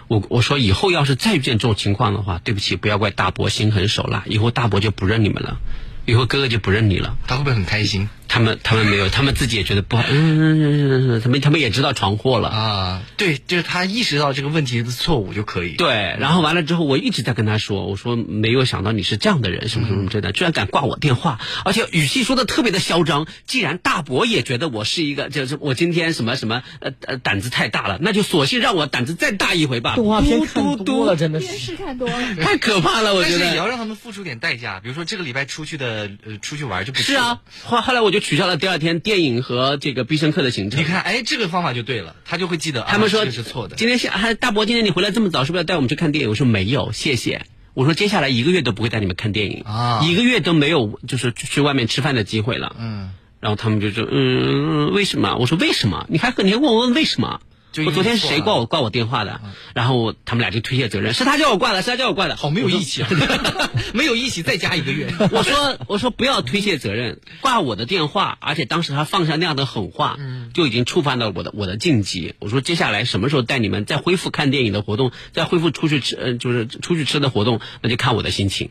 我我说以后要是再遇见这种情况的话，对不起，不要怪大伯心狠手辣，以后大伯就不认你们了，以后哥哥就不认你了。他会不会很开心？他们他们没有，他们自己也觉得不好，嗯，他们他们也知道闯祸了啊。对，就是他意识到这个问题的错误就可以。对，然后完了之后，我一直在跟他说，我说没有想到你是这样的人，什么什么什么之类的，居然敢挂我电话，而且语气说的特别的嚣张。既然大伯也觉得我是一个，就是我今天什么什么呃呃胆子太大了，那就索性让我胆子再大一回吧。动画片嘟看多了，真的是电视看多了，太可怕了，我觉得但是也要让他们付出点代价，比如说这个礼拜出去的呃出去玩就不去是啊。后后来我就取消了第二天电影和这个必胜客的行程。你看，哎，这个方法就对了，他就会记得。他们说、啊、这是错的。今天下还大伯，今天你回来这么早，是不是要带我们去看电影？我说没有，谢谢。我说接下来一个月都不会带你们看电影啊，一个月都没有就是去外面吃饭的机会了。嗯，然后他们就说，嗯，为什么？我说为什么？你还你还问我问为什么？我昨天是谁挂我挂我电话的？然后他们俩就推卸责任，是他叫我挂的，是他叫我挂的。好没有义气啊！没有义气，再加一个月。我说我说不要推卸责任，挂我的电话，而且当时他放下那样的狠话，就已经触犯到我的我的禁忌。我说接下来什么时候带你们再恢复看电影的活动，再恢复出去吃呃就是出去吃的活动，那就看我的心情。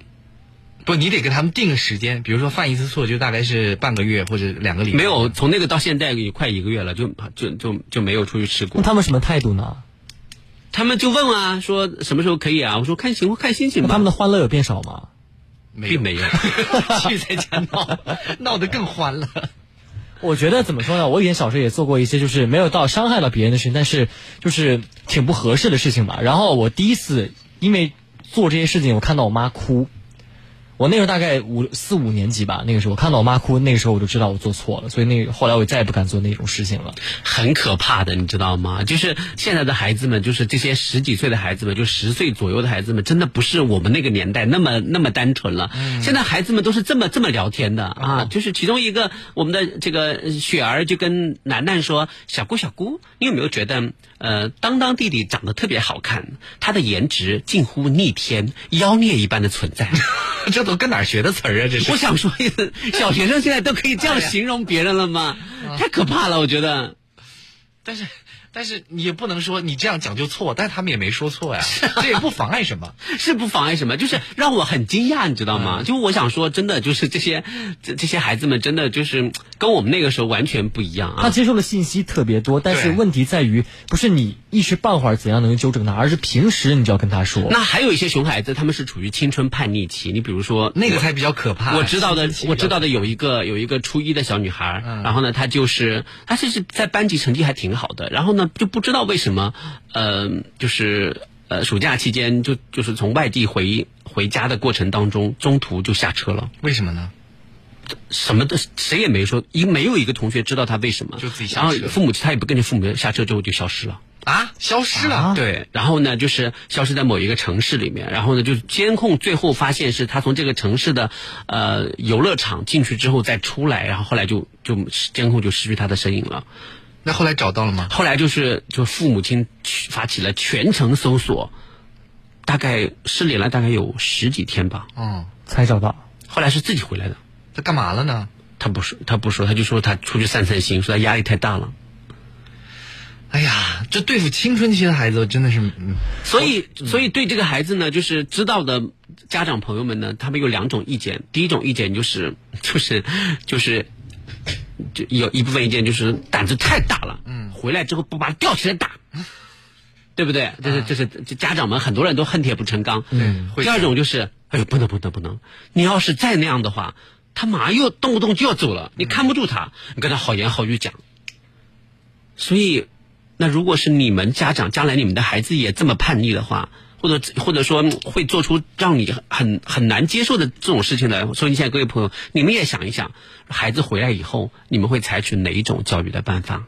不，你得给他们定个时间，比如说犯一次错就大概是半个月或者两个礼拜。没有，从那个到现在也快一个月了，就就就就没有出去吃过。他们什么态度呢？他们就问啊，说什么时候可以啊？我说看情况看心情吧。他们的欢乐有变少吗？并没有，去在家闹，闹得更欢了。我觉得怎么说呢？我以前小时候也做过一些，就是没有到伤害到别人的事情，但是就是挺不合适的事情吧。然后我第一次因为做这些事情，我看到我妈哭。我那时候大概五四五年级吧，那个时候我看到我妈哭，那个时候我就知道我做错了，所以那个后来我再也不敢做那种事情了。很可怕的，你知道吗？就是现在的孩子们，就是这些十几岁的孩子们，就十岁左右的孩子们，真的不是我们那个年代那么那么单纯了。嗯、现在孩子们都是这么这么聊天的啊！哦、就是其中一个我们的这个雪儿就跟楠楠说：“小姑小姑，你有没有觉得呃，当当弟弟长得特别好看？他的颜值近乎逆天，妖孽一般的存在。”这都跟哪儿学的词儿啊？这是我想说，小学生现在都可以这样形容别人了吗？太可怕了，我觉得。但是，但是你也不能说你这样讲就错，但他们也没说错呀，这也不妨碍什么，是不妨碍什么，就是让我很惊讶，你知道吗？就我想说，真的就是这些这这些孩子们，真的就是跟我们那个时候完全不一样啊。他接受的信息特别多，但是问题在于，不是你一时半会儿怎样能纠正他，而是平时你就要跟他说。那还有一些熊孩子，他们是处于青春叛逆期，你比如说那个才比较可怕。我知道的，我知道的有一个有一个初一的小女孩，嗯、然后呢，她就是她就是在班级成绩还挺好的，然后呢。就不知道为什么，呃，就是呃，暑假期间就就是从外地回回家的过程当中，中途就下车了。为什么呢？什么的谁也没说，一没有一个同学知道他为什么。就自己下车。然后父母他也不跟着父母下车之后就消失了。啊，消失了。啊、对，然后呢，就是消失在某一个城市里面，然后呢，就是监控最后发现是他从这个城市的呃游乐场进去之后再出来，然后后来就就监控就失去他的身影了。那后来找到了吗？后来就是就父母亲发起了全程搜索，大概失联了大概有十几天吧。哦，才找到。后来是自己回来的。他干嘛了呢？他不说，他不说，他就说他出去散散心，说他压力太大了。哎呀，这对付青春期的孩子真的是……嗯、所以，所以对这个孩子呢，就是知道的家长朋友们呢，他们有两种意见。第一种意见就是，就是，就是。就有一部分意见就是胆子太大了，嗯，回来之后不把他吊起来打，对不对？这是这是这家长们很多人都恨铁不成钢。嗯，第二种就是，哎呦，不能不能不能，你要是再那样的话，他马上又动不动就要走了，你看不住他，你跟他好言好语讲。所以，那如果是你们家长将来你们的孩子也这么叛逆的话，或者或者说会做出让你很很难接受的这种事情的，所以现在各位朋友，你们也想一想，孩子回来以后，你们会采取哪一种教育的办法？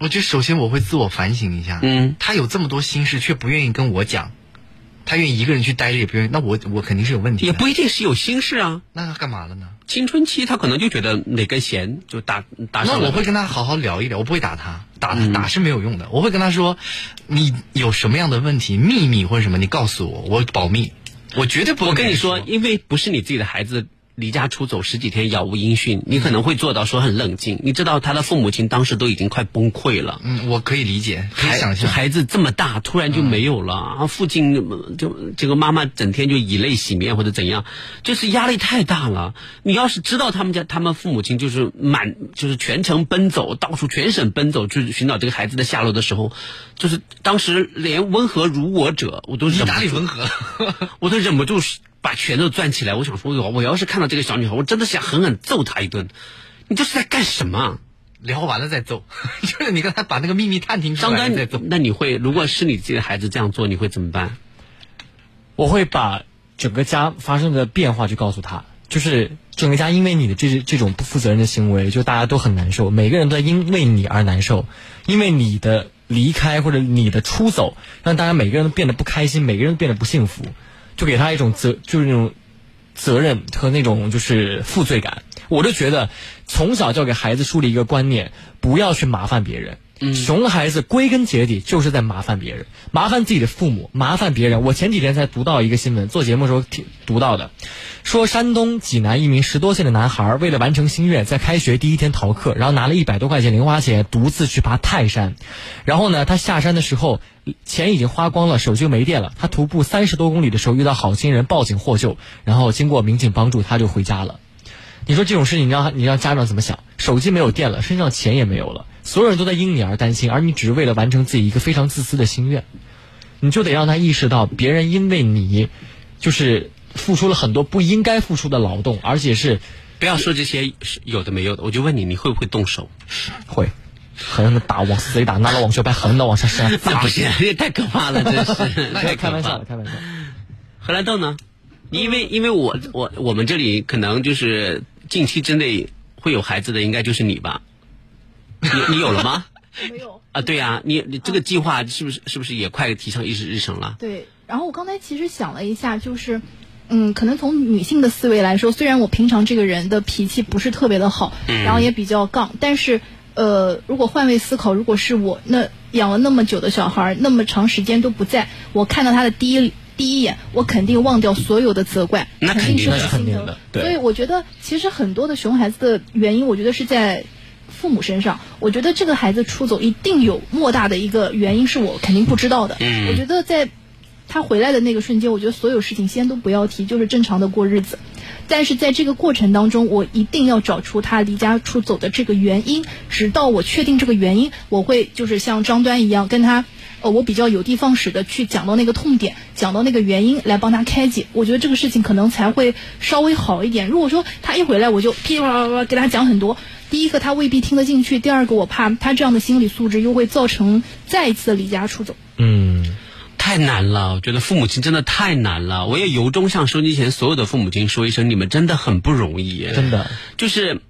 我觉得首先我会自我反省一下，嗯，他有这么多心事却不愿意跟我讲，他愿意一个人去待着也不愿意，那我我肯定是有问题。也不一定是有心事啊，那他干嘛了呢？青春期他可能就觉得哪根弦就打打。那我会跟他好好聊一聊，我不会打他，打他打是没有用的。我会跟他说，你有什么样的问题、秘密或者什么，你告诉我，我保密，我绝对不会。我跟你说，因为不是你自己的孩子。离家出走十几天，杳无音讯，你可能会做到说很冷静。你知道他的父母亲当时都已经快崩溃了。嗯，我可以理解，可以想象。孩子这么大，突然就没有了，啊，父亲就这个妈妈整天就以泪洗面或者怎样，就是压力太大了。你要是知道他们家他们父母亲就是满就是全程奔走，到处全省奔走去寻找这个孩子的下落的时候，就是当时连温和如我者我都忍不住。哪里温和？我都忍不住。把拳头攥起来，我想说，我我要是看到这个小女孩，我真的想狠狠揍她一顿。你这是在干什么？聊完了再揍，就是你刚才把那个秘密探听出来再揍。那你会，如果是你自己的孩子这样做，你会怎么办？我会把整个家发生的变化去告诉他，就是整个家因为你的这这种不负责任的行为，就大家都很难受，每个人都在因为你而难受，因为你的离开或者你的出走，让大家每个人都变得不开心，每个人都变得不幸福。就给他一种责，就是那种责任和那种就是负罪感。我就觉得，从小就要给孩子树立一个观念，不要去麻烦别人。熊孩子归根结底就是在麻烦别人，麻烦自己的父母，麻烦别人。我前几天才读到一个新闻，做节目的时候听读到的，说山东济南一名十多岁的男孩为了完成心愿，在开学第一天逃课，然后拿了一百多块钱零花钱，独自去爬泰山。然后呢，他下山的时候钱已经花光了，手机没电了。他徒步三十多公里的时候遇到好心人报警获救，然后经过民警帮助，他就回家了。你说这种事情，你让你让家长怎么想？手机没有电了，身上钱也没有了，所有人都在因你而担心，而你只是为了完成自己一个非常自私的心愿，你就得让他意识到，别人因为你，就是付出了很多不应该付出的劳动，而且是不要说这些有的没有的，我就问你，你会不会动手？会，狠狠的打，往死里打，拿了网球拍狠狠的往上扇，不行，这太可怕了，真是。那开玩笑，开玩笑。荷兰豆呢？因为因为我我我们这里可能就是近期之内会有孩子的，应该就是你吧？你你有了吗？没有啊？对呀，你你这个计划是不是是不是也快提上议事日程了？对。然后我刚才其实想了一下，就是嗯，可能从女性的思维来说，虽然我平常这个人的脾气不是特别的好，然后也比较杠，但是呃，如果换位思考，如果是我那养了那么久的小孩，那么长时间都不在，我看到他的第一。第一眼，我肯定忘掉所有的责怪，那肯定是很心疼。所以我觉得，其实很多的熊孩子的原因，我觉得是在父母身上。我觉得这个孩子出走一定有莫大的一个原因，是我肯定不知道的。嗯，我觉得在他回来的那个瞬间，我觉得所有事情先都不要提，就是正常的过日子。但是在这个过程当中，我一定要找出他离家出走的这个原因，直到我确定这个原因，我会就是像张端一样跟他。呃，我比较有的放矢的去讲到那个痛点，讲到那个原因来帮他开解，我觉得这个事情可能才会稍微好一点。如果说他一回来我就噼里啪啦给他讲很多，第一个他未必听得进去，第二个我怕他这样的心理素质又会造成再一次离家出走。嗯，太难了，我觉得父母亲真的太难了。我也由衷向收机前所有的父母亲说一声，你们真的很不容易，真的就是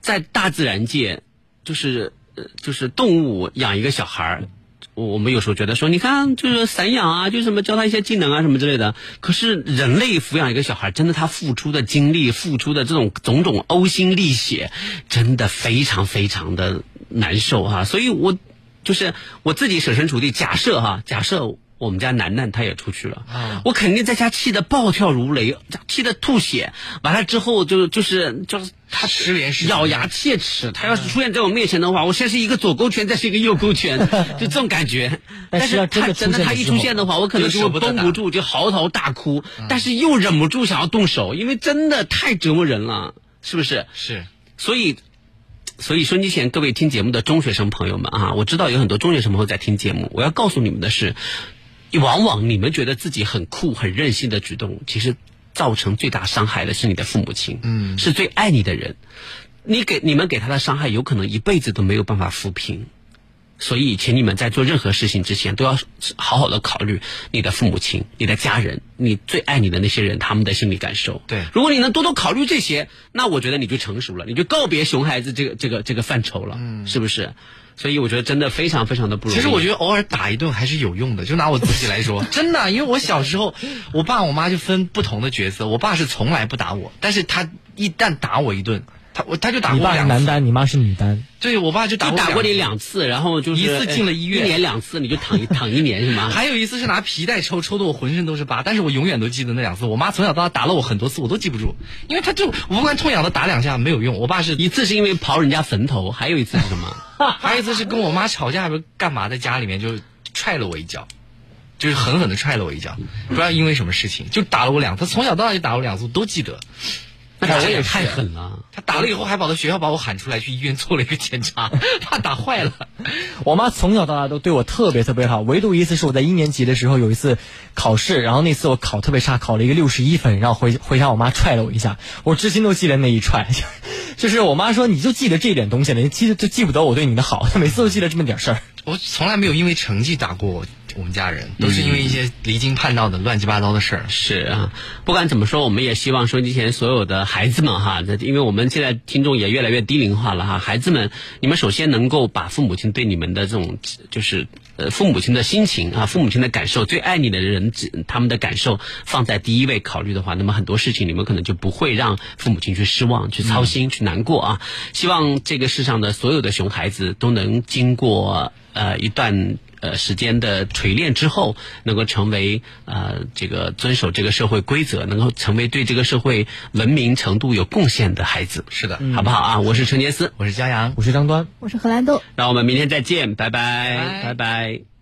在大自然界，就是呃就是动物养一个小孩儿。我我们有时候觉得说，你看就是散养啊，就什么教他一些技能啊什么之类的。可是人类抚养一个小孩，真的他付出的精力、付出的这种种种呕心沥血，真的非常非常的难受哈。所以我就是我自己设身处地，假设哈，假设我们家楠楠他也出去了，我肯定在家气得暴跳如雷，气得吐血。完了之后就就是就是他失联是咬牙切齿，他要是出现在我面前的话，我先是一个左勾拳，再是一个右勾拳，就这种感觉。但是他真的他一出现的话，我可能就会绷不住，就嚎啕大哭，但是又忍不住想要动手，因为真的太折磨人了，是不是？是。所以，所以收机前各位听节目的中学生朋友们啊，我知道有很多中学生朋友在听节目，我要告诉你们的是，往往你们觉得自己很酷、很任性的举动，其实。造成最大伤害的是你的父母亲，嗯，是最爱你的人，你给你们给他的伤害，有可能一辈子都没有办法抚平。所以，请你们在做任何事情之前，都要好好的考虑你的父母亲、你的家人、你最爱你的那些人他们的心理感受。对，如果你能多多考虑这些，那我觉得你就成熟了，你就告别熊孩子这个这个这个范畴了，嗯，是不是？所以我觉得真的非常非常的不容易。其实我觉得偶尔打一顿还是有用的，就拿我自己来说，真的，因为我小时候，我爸我妈就分不同的角色，我爸是从来不打我，但是他一旦打我一顿，他我他就打你爸是过我两次。男单，你妈是女单。对我爸就打我就打过你两两次，然后就是一次进了医院一年两次，你就躺一 躺一年是吗？还有一次是拿皮带抽，抽的我浑身都是疤，但是我永远都记得那两次。我妈从小到大打了我很多次，我都记不住，因为她就无关痛痒的打两下没有用。我爸是一次是因为刨人家坟头，还有一次是什么？还有一次是跟我妈吵架，不是干嘛，在家里面就踹了我一脚，就是狠狠的踹了我一脚，不知道因为什么事情，就打了我两次。从小到大就打了我两次，我都记得。那打我也也太狠了。他打了以后还跑到学校把我喊出来去医院做了一个检查，怕打坏了。我妈从小到大都对我特别特别好，唯独一次是我在一年级的时候有一次考试，然后那次我考特别差，考了一个六十一分，然后回回家我妈踹了我一下，我至今都记得那一踹，就是我妈说你就记得这点东西了，你记得就记不得我对你的好，每次都记得这么点事儿。我从来没有因为成绩打过我我们家人，都是因为一些离经叛道的乱七八糟的事儿。是啊，不管怎么说，我们也希望收音机前所有的孩子们哈，因为我们现在听众也越来越低龄化了哈，孩子们，你们首先能够把父母亲对你们的这种就是呃父母亲的心情啊，父母亲的感受，最爱你的人他们的感受放在第一位考虑的话，那么很多事情你们可能就不会让父母亲去失望、去操心、去难过啊。希望这个世上的所有的熊孩子都能经过呃一段。呃，时间的锤炼之后，能够成为呃这个遵守这个社会规则，能够成为对这个社会文明程度有贡献的孩子。是的，好不好啊？我是陈杰斯，我是佳阳，我是张端，我是荷兰豆。让我们明天再见，拜拜，拜拜。